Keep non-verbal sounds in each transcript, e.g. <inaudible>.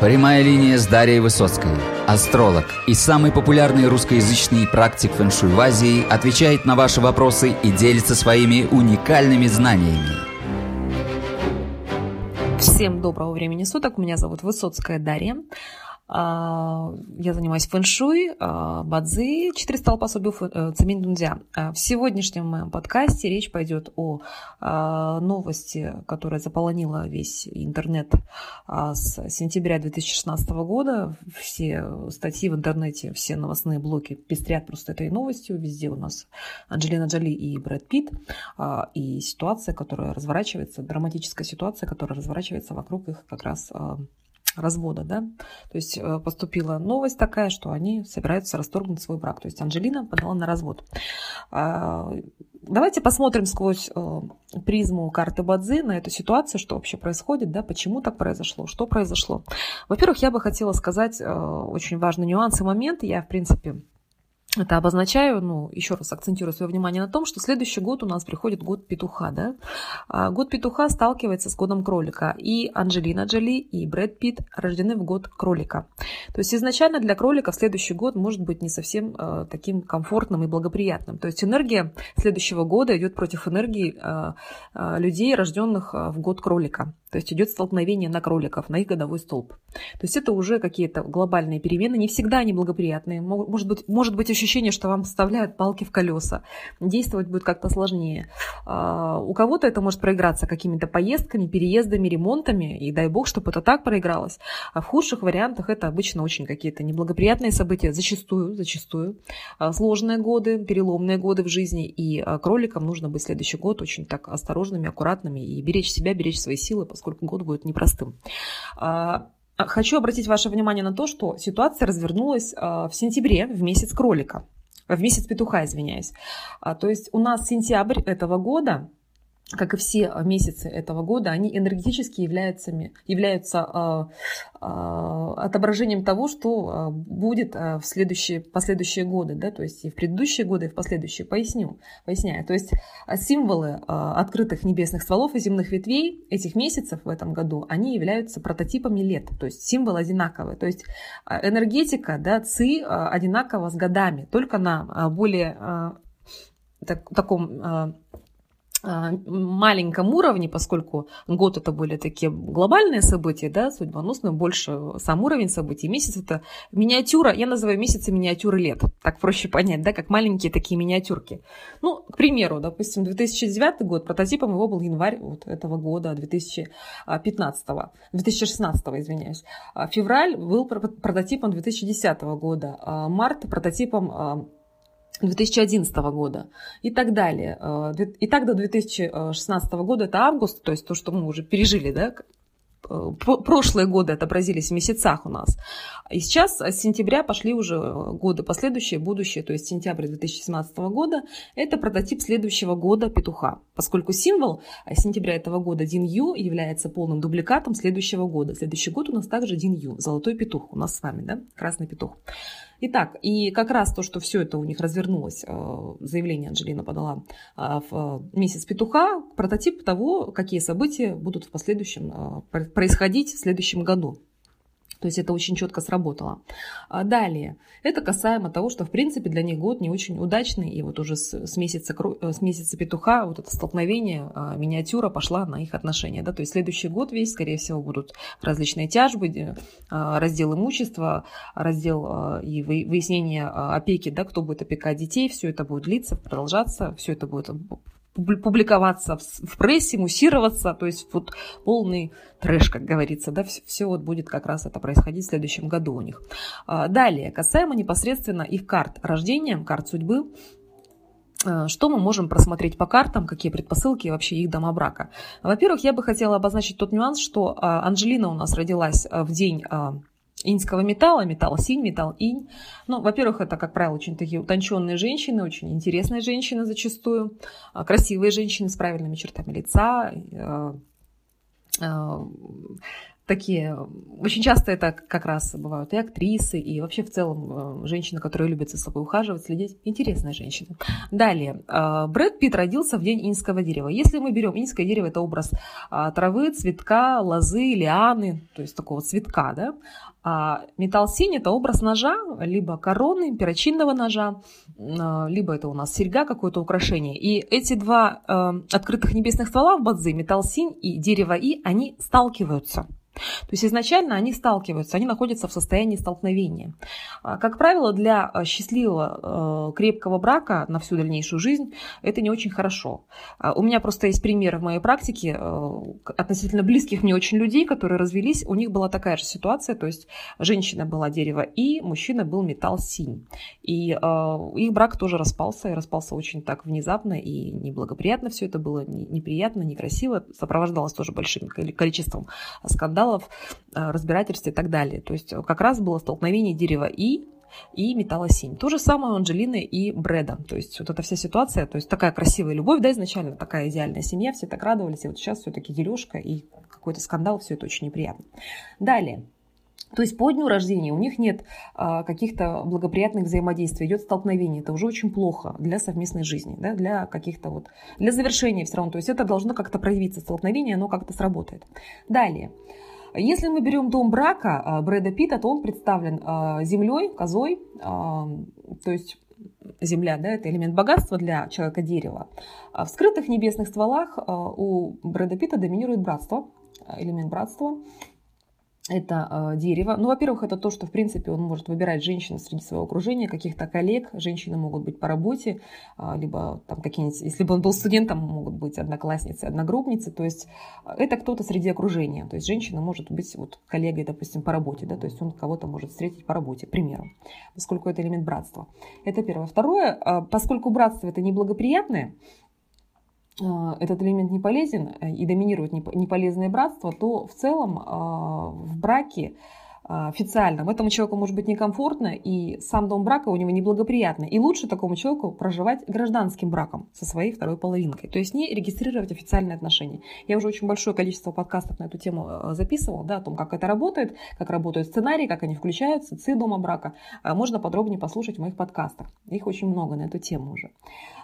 Прямая линия с Дарьей Высоцкой. Астролог и самый популярный русскоязычный практик фэншуй в Азии отвечает на ваши вопросы и делится своими уникальными знаниями. Всем доброго времени суток. Меня зовут Высоцкая Дарья. А, я занимаюсь фэншуй, а, бадзи, четыре стала пособию э, цемень дунзя. А, в сегодняшнем моем подкасте речь пойдет о новости, которая заполонила весь интернет с сентября 2016 года. Все статьи в интернете, все новостные блоки пестрят просто этой новостью. Везде у нас Анджелина Джоли и Брэд Питт. И ситуация, которая разворачивается, драматическая ситуация, которая разворачивается вокруг их как раз развода, да. То есть э, поступила новость такая, что они собираются расторгнуть свой брак. То есть Анжелина подала на развод. А, давайте посмотрим сквозь э, призму карты Бадзи на эту ситуацию, что вообще происходит, да, почему так произошло, что произошло. Во-первых, я бы хотела сказать э, очень важный нюанс и момент. Я, в принципе, это обозначаю, ну, еще раз акцентирую свое внимание на том, что следующий год у нас приходит год петуха, да. А год петуха сталкивается с годом кролика. И Анджелина Джоли, и Брэд Питт рождены в год кролика. То есть изначально для кролика следующий год может быть не совсем э, таким комфортным и благоприятным. То есть энергия следующего года идет против энергии э, э, людей, рожденных э, в год кролика. То есть идет столкновение на кроликов, на их годовой столб. То есть это уже какие-то глобальные перемены. Не всегда они благоприятные. Может быть, может быть ощущение, что вам вставляют палки в колеса. Действовать будет как-то сложнее. А, у кого-то это может проиграться какими-то поездками, переездами, ремонтами. И дай бог, чтобы это так проигралось. А в худших вариантах это обычно очень какие-то неблагоприятные события. Зачастую, зачастую. А, сложные годы, переломные годы в жизни. И а, кроликам нужно быть следующий год очень так осторожными, аккуратными и беречь себя, беречь свои силы, поскольку поскольку год будет непростым. А, хочу обратить ваше внимание на то, что ситуация развернулась а, в сентябре, в месяц кролика, в месяц петуха, извиняюсь. А, то есть у нас сентябрь этого года как и все месяцы этого года, они энергетически являются, являются э, э, отображением того, что э, будет в следующие, последующие годы, да, то есть и в предыдущие годы, и в последующие. Поясню, поясняю. То есть символы открытых небесных стволов и земных ветвей этих месяцев в этом году, они являются прототипами лет, то есть символ одинаковый. То есть энергетика, да, ци одинакова с годами, только на более так, таком а, маленьком уровне, поскольку год это более такие глобальные события, да, судьбоносные, больше сам уровень событий. Месяц это миниатюра, я называю месяцы миниатюры лет, так проще понять, да, как маленькие такие миниатюрки. Ну, к примеру, допустим, 2009 год, прототипом его был январь вот этого года, 2015, 2016, извиняюсь. А февраль был прототипом 2010 года, а март прототипом 2011 года и так далее. Э, и так до 2016 года это август, то есть то, что мы уже пережили, да, Э, прошлые годы отобразились в месяцах у нас. И сейчас с сентября пошли уже годы последующие, будущие, то есть сентябрь 2017 года. Это прототип следующего года петуха, поскольку символ сентября этого года Дин Ю является полным дубликатом следующего года. Следующий год у нас также Дин Ю, золотой петух у нас с вами, да, красный петух. Итак, и как раз то, что все это у них развернулось, э, заявление Анджелина подала э, в месяц петуха, прототип того, какие события будут в последующем происходить в следующем году. То есть это очень четко сработало. А далее, это касаемо того, что в принципе для них год не очень удачный, и вот уже с, с, месяца, э, с месяца петуха вот это столкновение, а, миниатюра пошла на их отношения. Да? То есть следующий год весь, скорее всего, будут различные тяжбы, а, раздел имущества, раздел и выяснение опеки, да, кто будет опекать детей, все это будет длиться, продолжаться, все это будет публиковаться в прессе, муссироваться, то есть вот полный трэш, как говорится, да, все, все вот будет как раз это происходить в следующем году у них. А, далее, касаемо непосредственно их карт рождения, карт судьбы, а, что мы можем просмотреть по картам, какие предпосылки и вообще их дома брака? Во-первых, я бы хотела обозначить тот нюанс, что а, Анжелина у нас родилась в день иньского металла, металл синь, металл инь. Ну, во-первых, это, как правило, очень такие утонченные женщины, очень интересные женщины зачастую, а, красивые женщины с правильными чертами лица, э, э, такие, очень часто это как раз бывают и актрисы, и вообще в целом женщины, которые любят за собой ухаживать, следить. Интересная женщина. Далее. Брэд Питт родился в день инского дерева. Если мы берем инское дерево, это образ а, травы, цветка, лозы, лианы, то есть такого цветка, да. А металл синий – это образ ножа, либо короны, перочинного ножа, э, либо это у нас серьга, какое-то украшение. И эти два открытых небесных ствола в бадзи, металл синь и дерево и, они сталкиваются. То есть изначально они сталкиваются, они находятся в состоянии столкновения. А, как правило, для а, счастливого, э, крепкого брака на всю дальнейшую жизнь это не очень хорошо. А, у меня просто есть пример в моей практике э, относительно близких мне очень людей, которые развелись, у них была такая же ситуация, то есть женщина была дерево и мужчина был металл синь. И их брак тоже распался, и распался очень так внезапно и неблагоприятно все это было, неприятно, некрасиво, сопровождалось тоже большим количеством скандалов скандалов, э, разбирательств и так далее. То есть как раз было столкновение дерева и и металла 7. То же самое у Анджелины и Брэда. То есть вот эта вся ситуация, то есть такая красивая любовь, да, изначально такая идеальная семья, все так радовались, и вот сейчас все-таки дележка и какой-то скандал, все это очень неприятно. Далее. То есть по дню рождения у них нет а, каких-то благоприятных взаимодействий, идет столкновение. Это уже очень плохо для совместной жизни, да, для каких-то вот, для завершения все равно. То есть это должно как-то проявиться, столкновение, оно как-то сработает. Далее. Если мы берем дом брака а, Брэда Питта, то он представлен а, землей, козой, а, то есть земля, да, это элемент богатства для человека дерева. В скрытых небесных стволах у Брэда Питта доминирует братство, элемент братства это э, дерево. Ну, во-первых, это то, что, в принципе, он может выбирать женщин среди своего окружения, каких-то коллег. Женщины могут быть по работе, э, либо там какие-нибудь, если бы он был студентом, могут быть одноклассницы, одногруппницы. То есть это кто-то среди окружения. То есть женщина может быть вот коллегой, допустим, по работе, да, то есть он кого-то может встретить по работе, к примеру, поскольку это элемент братства. Это первое. Второе, э, поскольку братство это неблагоприятное, а, этот элемент не полезен э, и доминирует неполезное братство, то в целом а, в браке а, официальном этому человеку может быть некомфортно, и сам дом брака у него неблагоприятный. И лучше такому человеку проживать гражданским браком со своей второй половинкой. То есть не регистрировать официальные отношения. Я уже очень большое количество подкастов на эту тему э, записывала, да, о том, как это работает, как работают сценарии, как они включаются, ЦИ дома брака. Можно подробнее послушать в моих подкастах. Их очень много на эту тему уже.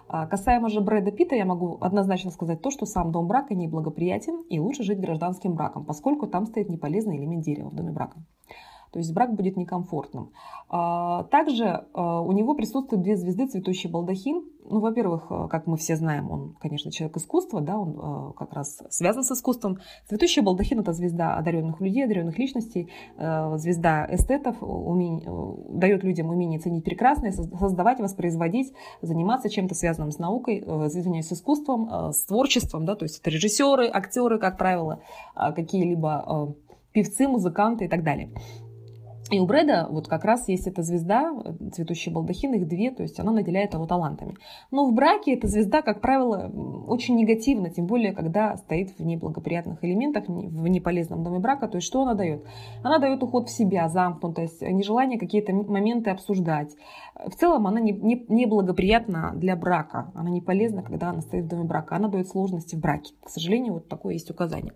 А, касаемо же Брэда Питта, я могу однозначно сказать то, что сам дом брака неблагоприятен и лучше жить гражданским браком, поскольку там стоит неполезный элемент дерева в доме брака то есть брак будет некомфортным. А, также а, у него присутствуют две звезды цветущий балдахин. Ну, во-первых, а, как мы все знаем, он, конечно, человек искусства, да, он как раз связан с искусством. Цветущий балдахин – это звезда одаренных людей, одаренных личностей, звезда эстетов, умень, дает людям умение ценить прекрасное, создавать, воспроизводить, заниматься чем-то связанным с наукой, извиняюсь, с искусством, с творчеством, да, то есть это режиссеры, актеры, как правило, какие-либо певцы, музыканты и так далее. И у Брэда вот как раз есть эта звезда, цветущий балдахин, их две, то есть она наделяет его талантами. Но в браке эта звезда, как правило, очень негативна, тем более, когда стоит в неблагоприятных элементах, в неполезном доме брака. То есть что она дает? Она дает уход в себя, замкнутость, нежелание какие-то моменты обсуждать. В целом она неблагоприятна не, не для брака, она не полезна, когда она стоит в доме брака, она дает сложности в браке. К сожалению, вот такое есть указание.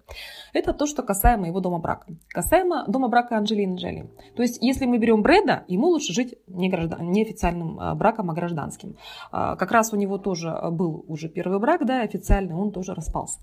Это то, что касаемо его дома брака. Касаемо дома брака Анджелины Джоли. То есть, если мы берем Брэда, ему лучше жить не, граждан, не официальным а, браком, а гражданским. А, как раз у него тоже был уже первый брак, да, официальный, он тоже распался.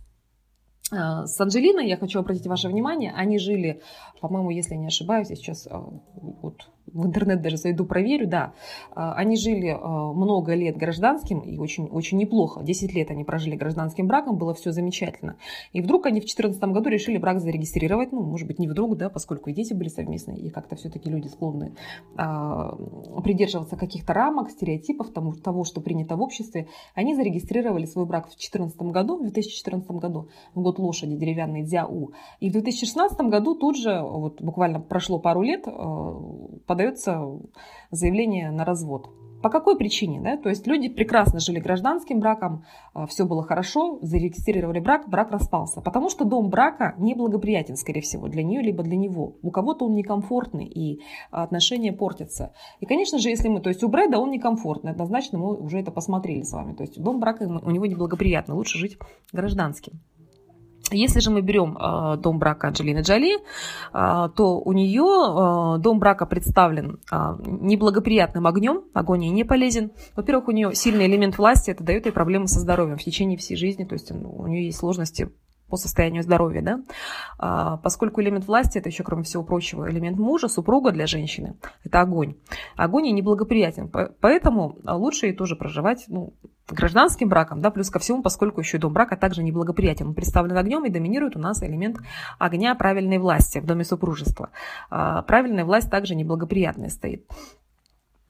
А, с Анджелиной я хочу обратить ваше внимание, они жили, по-моему, если не ошибаюсь, я сейчас вот в интернет даже зайду, проверю, да, а, они жили а, много лет гражданским и очень, очень неплохо. 10 лет они прожили гражданским браком, было все замечательно. И вдруг они в 2014 году решили брак зарегистрировать, ну, может быть, не вдруг, да, поскольку и дети были совместные, и как-то все-таки люди склонны а, придерживаться каких-то рамок, стереотипов тому, того, что принято в обществе. Они зарегистрировали свой брак в 2014 году, в 2014 году, в год лошади деревянный Дзяу. И в 2016 году тут же, вот буквально прошло пару лет, подается заявление на развод. По какой причине? Да? То есть люди прекрасно жили гражданским браком, а, все было хорошо, зарегистрировали брак, брак распался. Потому что дом брака неблагоприятен, скорее всего, для нее, либо для него. У кого-то он некомфортный, и отношения портятся. И, конечно же, если мы, то есть у Брэда он некомфортный, однозначно мы уже это посмотрели с вами. То есть дом брака у него неблагоприятный, лучше жить гражданским. Если же мы берем э, дом брака Анджелины Джоли, э, то у нее э, дом брака представлен неблагоприятным огнем, огонь ей не полезен. Во-первых, у нее сильный элемент власти, это дает ей проблемы со здоровьем в течение всей жизни, то есть у нее есть сложности по состоянию здоровья, да, а, поскольку элемент власти, это еще, кроме всего прочего, элемент мужа, супруга для женщины, это огонь. Огонь ей неблагоприятен, поэтому лучше ей тоже проживать, ну, гражданским браком, да, плюс ко всему, поскольку еще и дом брака также неблагоприятен. Он представлен огнем и доминирует у нас элемент огня правильной власти в доме супружества. А, правильная власть также неблагоприятная стоит.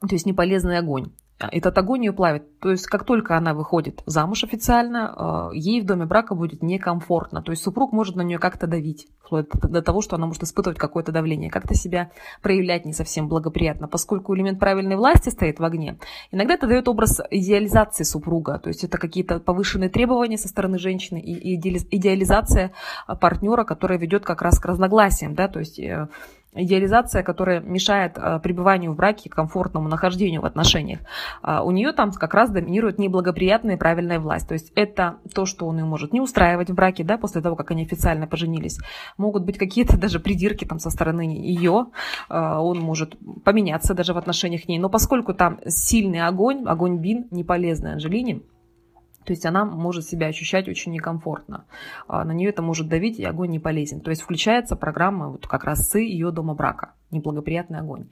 То есть неполезный огонь. А, этот огонь ее плавит. То есть, как только она выходит замуж официально, а, ей в доме брака будет некомфортно. То есть, супруг может на нее как-то давить, вплоть до того, что она может испытывать какое-то давление, как-то себя проявлять не совсем благоприятно, поскольку элемент правильной власти стоит в огне. Иногда это дает образ идеализации супруга, то есть это какие-то повышенные требования со стороны женщины и идеализация партнера, которая ведет как раз к разногласиям, да, то есть э, идеализация, которая мешает э, пребыванию в браке, комфортному нахождению в отношениях, а у нее там как раз доминирует неблагоприятная и правильная власть. То есть это то, что он ее может не устраивать в браке, да, после того, как они официально поженились. Могут быть какие-то <laughs> даже придирки там со стороны ее, а, он может поменяться даже в отношениях к ней. Но поскольку там сильный огонь, огонь бин, не полезный Анжелине, то есть она может себя ощущать очень некомфортно. А, на нее это может давить, и огонь не полезен. То есть включается программа вот как раз с ее дома брака. Неблагоприятный огонь.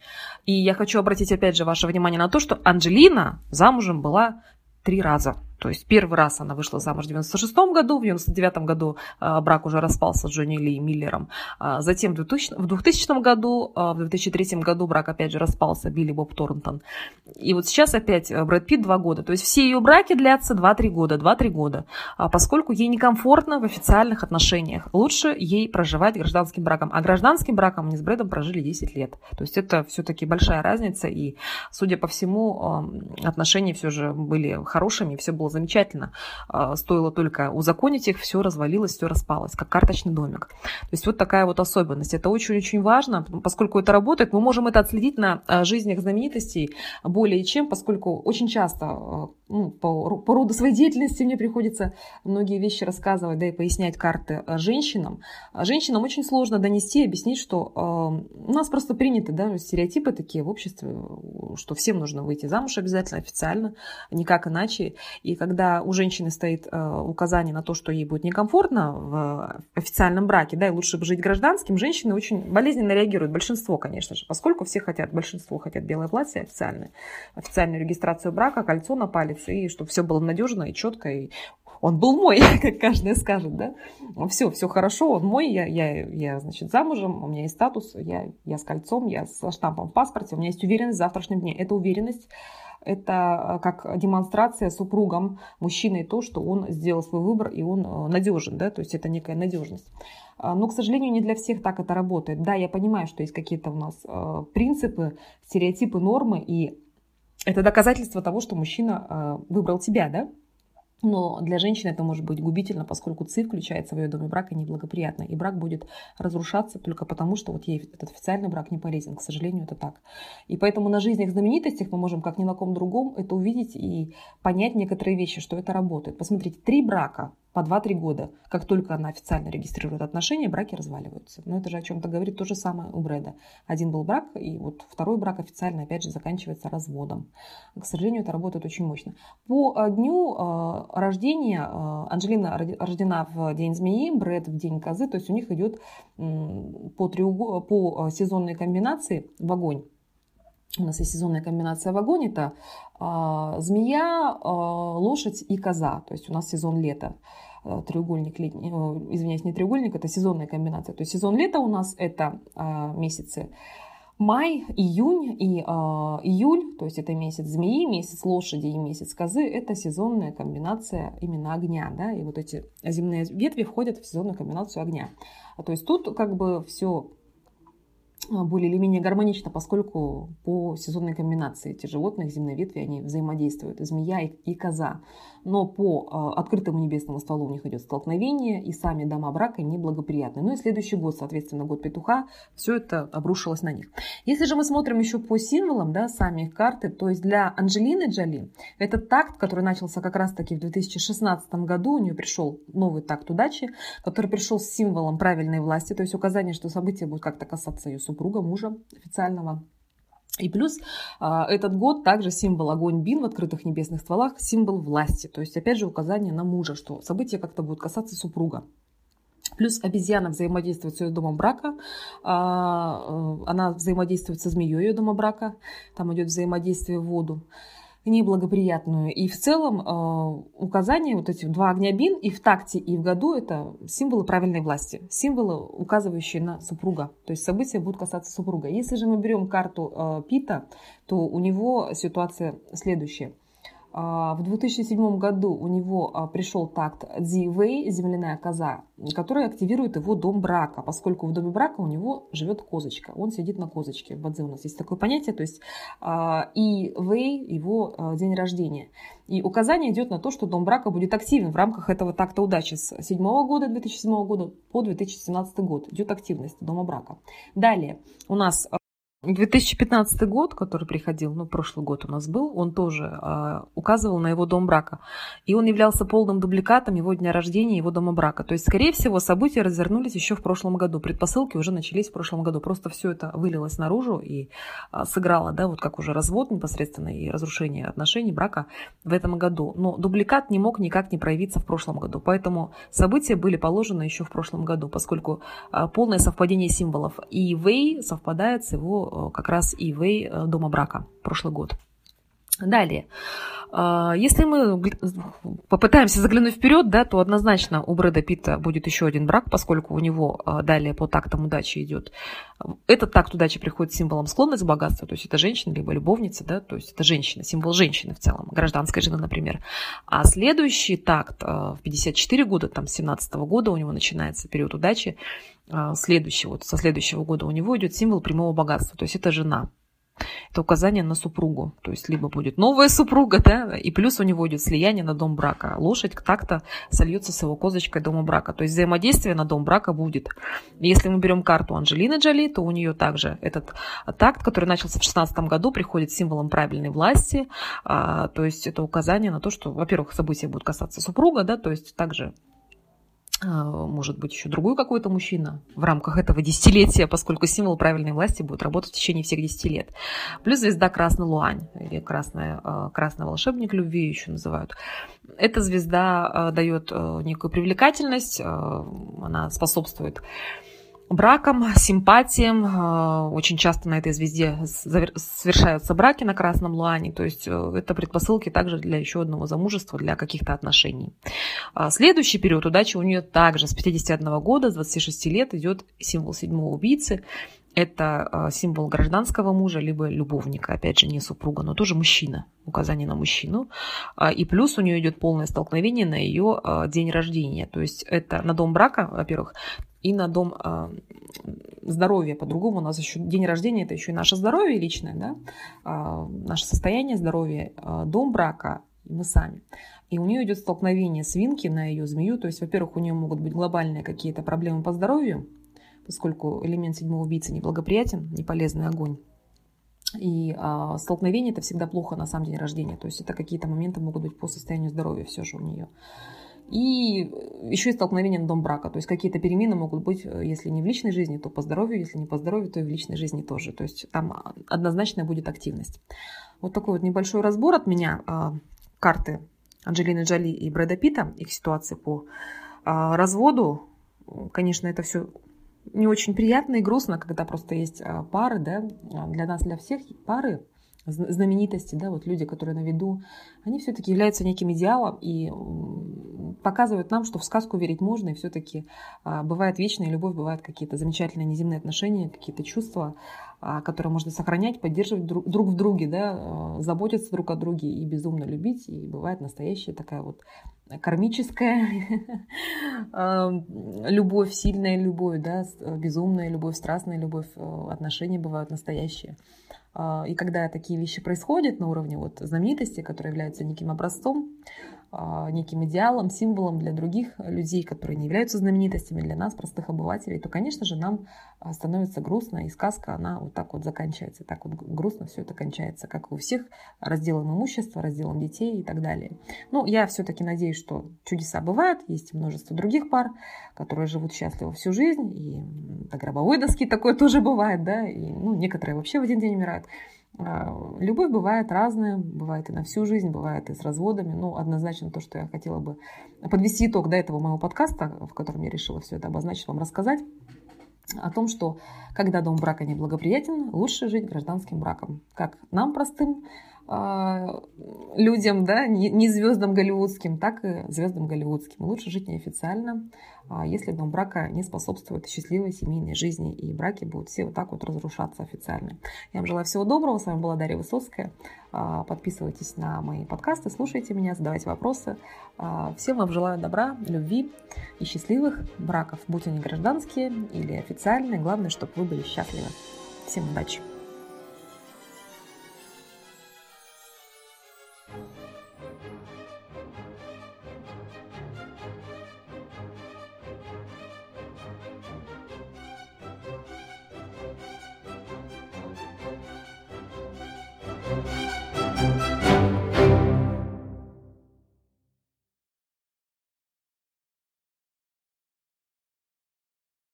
И я хочу обратить опять же ваше внимание на то, что Анджелина замужем была три раза. То есть первый раз она вышла замуж в 96 году, в 99 году а, брак уже распался с Джонни Ли Миллером. А, затем в 2000, в 2000 году, а, в 2003 году брак опять же распался, Билли Боб Торнтон. И вот сейчас опять э, Брэд Питт два года. То есть все ее браки длятся 2-3 года, 2-3 года. Поскольку ей некомфортно в официальных отношениях. Лучше ей проживать гражданским браком. А гражданским браком они с Брэдом прожили 10 лет. То есть это все-таки большая разница. И, судя по всему, отношения все же были хорошими, все было замечательно. А, стоило только узаконить их, все развалилось, все распалось, как карточный домик. То есть вот такая вот особенность. Это очень-очень важно, поскольку это работает. Мы можем это отследить на а, жизнях знаменитостей более чем, поскольку очень часто а, ну, по, по роду своей деятельности мне приходится многие вещи рассказывать, да, и пояснять карты женщинам. Женщинам очень сложно донести, объяснить, что у нас просто приняты, да, стереотипы такие в обществе, что всем нужно выйти замуж обязательно, официально, никак иначе. И когда у женщины стоит э, указание на то, что ей будет некомфортно в официальном браке, да, и лучше бы жить гражданским, женщины очень болезненно реагируют. Большинство, конечно же, поскольку все хотят, большинство хотят белое платье официальное, официальную регистрацию брака, кольцо на палец, и чтобы все было надежно и четко, и он был мой, <laughs> как каждый скажет, да. Все, все хорошо, он мой, я, я, я, значит, замужем, у меня есть статус, я, я с кольцом, я со штампом в паспорте, у меня есть уверенность в завтрашнем дне. Эта уверенность это э, как демонстрация супругам, мужчиной, то, что он сделал свой выбор и он э, надежен, да, то есть это некая надежность. А, но, к сожалению, не для всех так это работает. Да, я понимаю, что есть какие-то у нас э, принципы, стереотипы, нормы, и это доказательство того, что мужчина выбрал тебя, да, но для женщины это может быть губительно, поскольку ЦИ включается в ее доме брака неблагоприятно. И брак будет разрушаться только потому, что вот ей этот официальный брак не полезен. К сожалению, это так. И поэтому на жизнях знаменитостях мы можем как ни на ком другом это увидеть и понять некоторые вещи, что это работает. Посмотрите, три брака по 2-3 года, как только она официально регистрирует отношения, браки разваливаются. Но это же о чем-то говорит то же самое у Брэда. Один был брак, и вот второй брак официально, опять же, заканчивается разводом. К сожалению, это работает очень мощно. По э, дню э, рождения э, Анжелина рождена в день змеи, Брэд в день козы, то есть у них идет по, треугол... по сезонной комбинации в огонь. У нас есть сезонная комбинация в огонь, это э, змея, э, лошадь и коза, то есть у нас сезон лета э, треугольник, э, извиняюсь, не треугольник, это сезонная комбинация. То есть сезон лета у нас это э, месяцы май, июнь и э, июль, то есть это месяц змеи, месяц лошади и месяц козы, это сезонная комбинация именно огня, да, и вот эти земные ветви входят в сезонную комбинацию огня. То есть тут как бы все а, более или менее гармонично, поскольку по сезонной комбинации эти животных земной ветви, они взаимодействуют, змея и, и коза. Но по э, открытому небесному стволу у них идет столкновение, и сами дома брака неблагоприятны. Ну и следующий год, соответственно, год петуха, все это обрушилось на них. Если же мы смотрим еще по символам, да, сами их карты, то есть для Анджелины Джоли это такт, который начался как раз-таки в 2016 году, у нее пришел новый такт удачи, который пришел с символом правильной власти, то есть указание, что события будут как-то касаться ее супруга, мужа официального. И плюс а, этот год также символ огонь бин в открытых небесных стволах, символ власти. То есть, опять же, указание на мужа, что события как-то будут касаться супруга. Плюс обезьяна взаимодействует с ее домом брака, а, э, она взаимодействует со змеей ее дома брака, там идет взаимодействие в воду неблагоприятную. И в целом э, указания, вот эти два огня бин и в такте, и в году это символы правильной власти, символы, указывающие на супруга. То есть события будут касаться супруга. Если же мы берем карту э, Пита, то у него ситуация следующая. А, в 2007 году у него а, пришел такт Ди Вэй, земляная коза, который активирует его дом брака, поскольку в доме брака у него живет козочка. Он сидит на козочке. В Бадзе у нас есть такое понятие, то есть а, и Вэй его день рождения. И указание идет на то, что дом брака будет активен в рамках этого такта удачи с 2007 года, 2007 года по 2017 год. Идет активность дома брака. Далее у нас 2015 год, который приходил, ну, прошлый год у нас был, он тоже э, указывал на его дом брака. И он являлся полным дубликатом его дня рождения, его дома брака. То есть, скорее всего, события развернулись еще в прошлом году. Предпосылки уже начались в прошлом году. Просто все это вылилось наружу и э, сыграло, да, вот как уже развод непосредственно и разрушение отношений, брака в этом году. Но дубликат не мог никак не проявиться в прошлом году. Поэтому события были положены еще в прошлом году, поскольку э, полное совпадение символов. И Вэй совпадает с его как раз Ивей э, дома брака прошлый год. Далее. Э, если мы попытаемся заглянуть вперед, да, то однозначно у Брэда Питта будет еще один брак, поскольку у него далее по тактам удачи идет. Этот такт удачи приходит символом склонность к богатству, то есть это женщина, либо любовница, да, то есть это женщина, символ женщины в целом, гражданской жены, например. А следующий такт в 54 года, там, с 17 года у него начинается период удачи, а, следующего, вот со следующего года у него идет символ прямого богатства, то есть это жена. Это указание на супругу. То есть либо будет новая супруга, да, и плюс у него идет слияние на дом брака. Лошадь так-то сольется с его козочкой дома брака. То есть взаимодействие на дом брака будет. Если мы берем карту Анджелины Джоли, то у нее также этот такт, который начался в 2016 году, приходит символом правильной власти. А, то есть это указание на то, что, во-первых, события будут касаться супруга, да, то есть также может быть, еще другой какой-то мужчина в рамках этого десятилетия, поскольку символ правильной власти будет работать в течение всех десяти лет. Плюс звезда Красный Луань, или красная, а, Красный волшебник любви еще называют. Эта звезда а, дает некую привлекательность, она способствует браком, симпатиям. Э, очень часто на этой звезде совершаются браки на красном луане. То есть э, это предпосылки также для еще одного замужества, для каких-то отношений. А следующий период удачи у нее также с 51 года, с 26 лет идет символ седьмого убийцы. Это э, символ гражданского мужа, либо любовника, опять же, не супруга, но тоже мужчина, указание на мужчину. А, и плюс у нее идет полное столкновение на ее день рождения. То есть это на дом брака, во-первых, и на дом э, здоровья. По-другому у нас еще день рождения это еще и наше здоровье личное, да, э, наше состояние здоровья, э, дом брака, мы сами. И у нее идет столкновение свинки на ее змею. То есть, во-первых, у нее могут быть глобальные какие-то проблемы по здоровью, поскольку элемент седьмого убийцы неблагоприятен, неполезный огонь. И а, столкновение это всегда плохо на самом день рождения. То есть это какие-то моменты могут быть по состоянию здоровья все же у нее. И еще и столкновение на дом брака. То есть какие-то перемены могут быть, э, если не в личной жизни, то по здоровью, если не по здоровью, то и в личной жизни тоже. То есть там однозначно будет активность. Вот такой вот небольшой разбор от меня а, карты Анджелины Джоли и Брэда Питта, их ситуации по а, разводу. Конечно, это все не очень приятно и грустно, когда просто есть а, пары, да, для нас, для всех пары знаменитости, да, вот люди, которые на виду, они все-таки являются неким идеалом, и показывают нам, что в сказку верить можно, и все-таки а, бывает вечная любовь, бывают какие-то замечательные неземные отношения, какие-то чувства, а, которые можно сохранять, поддерживать друг, друг в друге, да, а, заботиться друг о друге и безумно любить. И бывает настоящая такая вот кармическая <laughs> любовь, сильная любовь, да, безумная любовь, страстная любовь, отношения бывают настоящие. И когда такие вещи происходят на уровне вот знаменитости, которые являются неким образцом, а, неким идеалом, символом для других людей, которые не являются знаменитостями, для нас, простых обывателей, то, конечно же, нам а, становится грустно, и сказка, она вот так вот заканчивается, так вот грустно все это кончается, как у всех, разделом имущества, разделом детей и так далее. Ну, я все-таки надеюсь, что чудеса бывают, есть множество других пар, которые живут счастливо всю жизнь, и до гробовой доски такое тоже бывает, да, и ну, некоторые вообще в один день умирают. А, любовь бывает разная, бывает и на всю жизнь, бывает и с разводами. Ну, однозначно то, что я хотела бы подвести итог до этого моего подкаста, в котором я решила все это обозначить, вам рассказать о том, что когда дом брака неблагоприятен, лучше жить гражданским браком. Как нам, простым людям, да, не звездам голливудским, так и звездам голливудским. Лучше жить неофициально, а если дом брака не способствует счастливой семейной жизни, и браки будут все вот так вот разрушаться официально. Я вам желаю всего доброго. С вами была Дарья Высоцкая. А, подписывайтесь на мои подкасты, слушайте меня, задавайте вопросы. Всем вам желаю добра, любви и счастливых браков, будь они гражданские или официальные. Главное, чтобы вы были счастливы. Всем удачи!